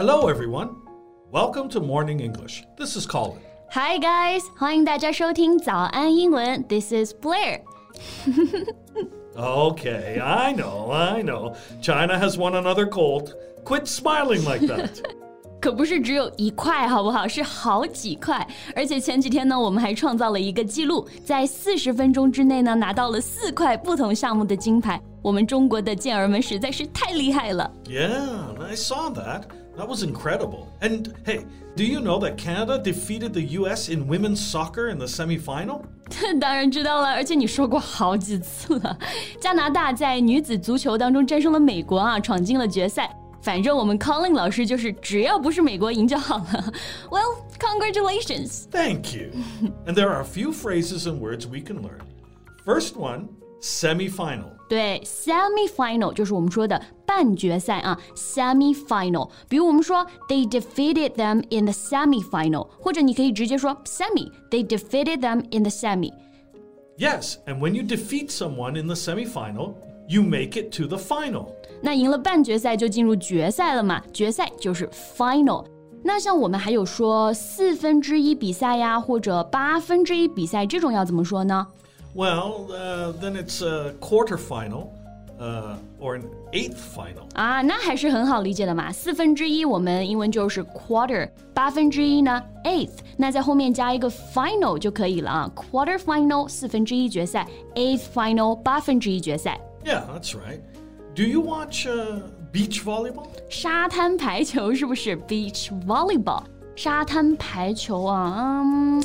Hello, everyone. Welcome to Morning English. This is Colin. Hi guys，欢迎大家收听早安英文。This is Blair。 Okay, I know, I know. China has won another gold. Quit smiling like that. 可不是只有一块，好不好？是好几块。而且前几天呢，我们还创造了一个记录，在四十分钟之内呢，拿到了四块不同项目的金牌。我们中国的健儿们实在是太厉害了。 yeah, I saw that. That was incredible. And hey, do you know that Canada defeated the US in women's soccer in the semifinal? 当然知道了，而且你说过好几次了。加拿大在女子足球当中战胜了美国啊，闯进了决赛。反正我们 Colin 老师就是只要不是美国赢就好了。Well, congratulations. Thank you. and there are a few phrases and words we can learn. First one, semifinal. 对，semi-final 就是我们说的半决赛啊，semi-final。比如我们说 they defeated them in the semi-final，或者你可以直接说 semi，they defeated them in the semi。 Yes, and when you defeat someone in the semifinal, you make it to the final. 那赢了半决赛就进入决赛了嘛，决赛就是 final。那像我们还有说四分之一比赛呀，或者八分之一比赛这种要怎么说呢？ Well, uh, then it's a quarterfinal uh, or an eighth final. 啊，那还是很好理解的嘛。四分之一我们英文就是 quarter，八分之一呢 eighth，那在后面加一个 final 就可以了啊。quarter final 四分之一决赛，eighth final 八分之一决赛。 Yeah, that's right. Do you watch uh, beach volleyball? 沙滩排球是不是 beach volleyball？沙滩排球啊，嗯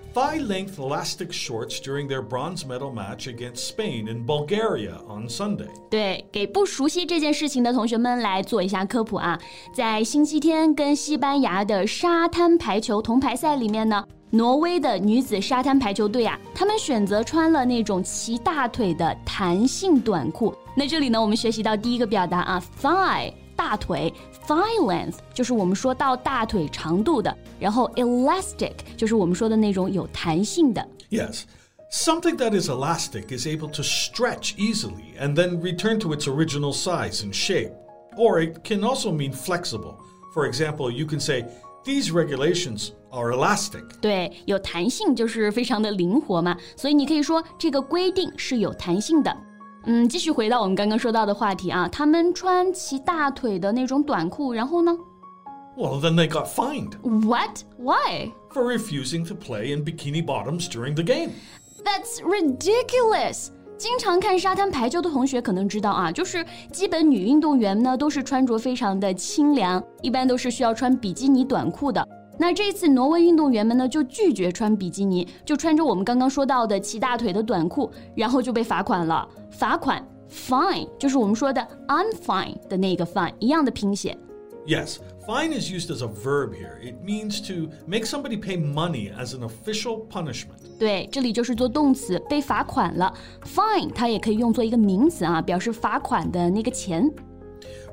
thigh length elastic shorts during their bronze medal match against Spain in Bulgaria on Sunday. 对，给不熟悉这件事情的同学们来做一下科普啊。在星期天跟西班牙的沙滩排球铜牌赛里面呢，挪威的女子沙滩排球队啊，她们选择穿了那种齐大腿的弹性短裤。那这里呢，我们学习到第一个表达啊，thigh 大腿，thigh length 就是我们说到大腿长度的，然后 elastic 就是我们说的那种有弹性的。 Yes. Something that is elastic is able to stretch easily and then return to its original size and shape. Or it can also mean flexible. For example, you can say, These regulations are elastic. 对，有弹性就是非常的灵活嘛，所以你可以说这个规定是有弹性的。嗯，继续回到我们刚刚说到的话题啊，他们穿齐大腿的那种短裤，然后呢 Well, then they got fined ？What? Why? for refusing to play in bikini bottoms during the game. That's ridiculous. 经常看沙滩排球的同学可能知道啊，就是基本女运动员呢都是穿着非常的清凉，一般都是需要穿比基尼短裤的。那这次挪威运动员们呢就拒绝穿比基尼，就穿着我们刚刚说到的齐大腿的短裤，然后就被罚款了。罚款 fine 就是我们说的 unfine 的那个 fine 一样的拼写。 Yes, fine is used as a verb here. It means to make somebody pay money as an official punishment. 对，这里就是做动词，被罚款了。fine 它也可以用作一个名词啊，表示罚款的那个钱。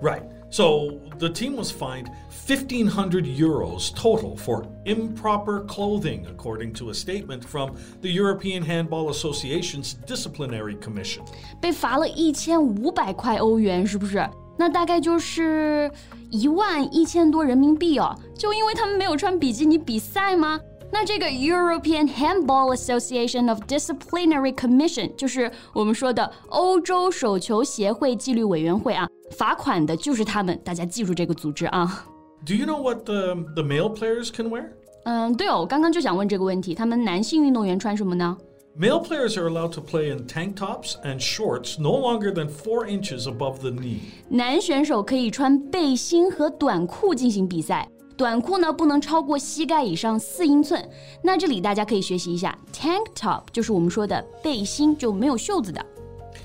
Right. So the team was fined 1,500 euros total for improper clothing, according to a statement from the European Handball Association's Disciplinary Commission. 被罚了一千五百块欧元，是不是？那大概就是 一万一千多人民币哦。就因为他们没有穿比基尼比赛吗？那这个 European Handball Association of Disciplinary Commission 就是我们说的欧洲手球协会纪律委员会啊，罚款的就是他们，大家记住这个组织啊。Do you know what the, the male players can wear? 嗯，对哦，我刚刚就想问这个问题，他们男性运动员穿什么呢？Male players are allowed to play in tank tops and shorts no longer than four inches above the knee。男选手可以穿背心和短裤进行比赛，短裤呢不能超过膝盖以上四英寸。那这里大家可以学习一下，tank top 就是我们说的背心，就没有袖子的。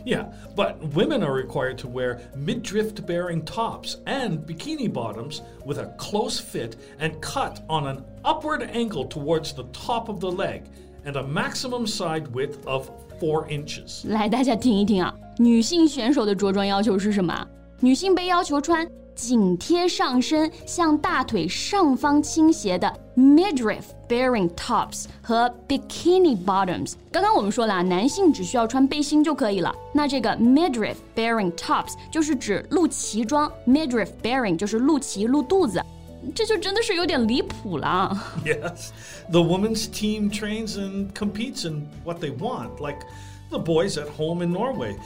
Yeah, but women are required to wear midriff baring tops and bikini bottoms with a close fit and cut on an upward angle towards the top of the leg. And a maximum side width of 4 inches. 来，大家听一听啊，女性选手的着装要求是什么？女性被要求穿紧贴上身、向大腿上方倾斜的 midriff bearing tops 和 bikini bottoms。刚刚我们说了啊，男性只需要穿背心就可以了。那这个 midriff bearing tops 就是指露脐装，midriff bearing 就是露脐、露肚子。这就真的是有点离谱了。Yes, the women's team trains and competes in what they want, like the boys at home in Norway.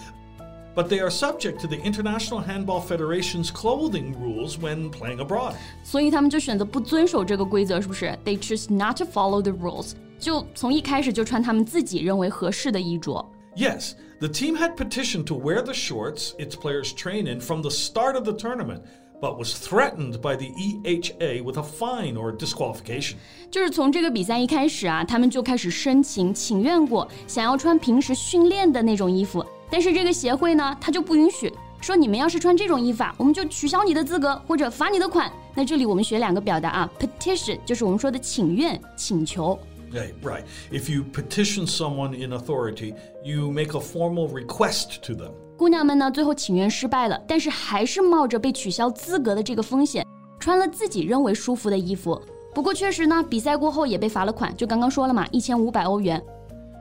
But they are subject to the International Handball Federation's clothing rules when playing abroad. 所以他们就选择不遵守这个规则，是不是？They choose not to follow the rules，就从一开始就穿他们自己认为合适的衣着。Yes, the team had petitioned to wear the shorts its players train in from the start of the tournament but was threatened by the EHA with a fine or disqualification. 就是从这个比赛一开始啊，他们就开始申请请愿过，想要穿平时训练的那种衣服，但是这个协会呢，他就不允许，说你们要是穿这种衣服啊，我们就取消你的资格或者罚你的款。那这里我们学两个表达啊，petition 就是我们说的请愿、请求。Right, right. If you petition someone in authority, you make a formal request to them. 姑娘们呢，最后请愿失败了，但是还是冒着被取消资格的这个风险，穿了自己认为舒服的衣服。不过确实呢，比赛过后也被罚了款，就刚刚说了嘛，一千五百欧元。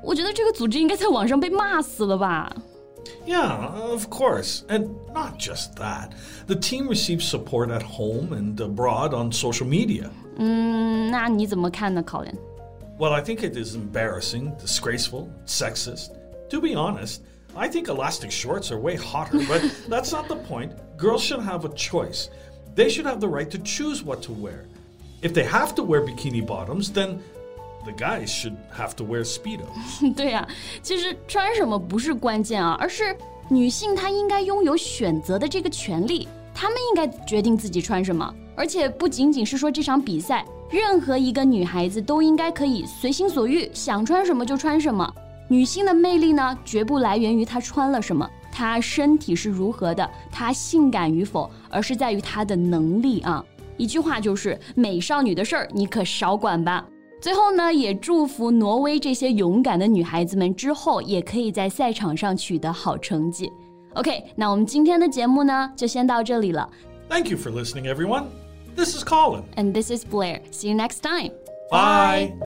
我觉得这个组织应该在网上被骂死了吧？Yeah, of course. And not just that. The team receives support at home and abroad on social media. 嗯，那你怎么看呢，Colin? Well, I think it is embarrassing, disgraceful, sexist. To be honest, I think elastic shorts are way hotter, but that's not the point. Girls should have a choice. They should have the right to choose what to wear. If they have to wear bikini bottoms, then the guys should have to wear speedo. 对呀、啊，其实穿什么不是关键啊，而是女性她应该拥有选择的这个权利，她们应该决定自己穿什么。而且不仅仅是说这场比赛，任何一个女孩子都应该可以随心所欲，想穿什么就穿什么。 女性的魅力呢，绝不来源于她穿了什么，她身体是如何的，她性感与否，而是在于她的能力啊！一句话就是，美少女的事儿你可少管吧。最后呢，也祝福挪威这些勇敢的女孩子们之后也可以在赛场上取得好成绩。OK，那我们今天的节目呢，就先到这里了。Thank you for listening, everyone. This is Colin. And this is Blair. See you next time. Bye.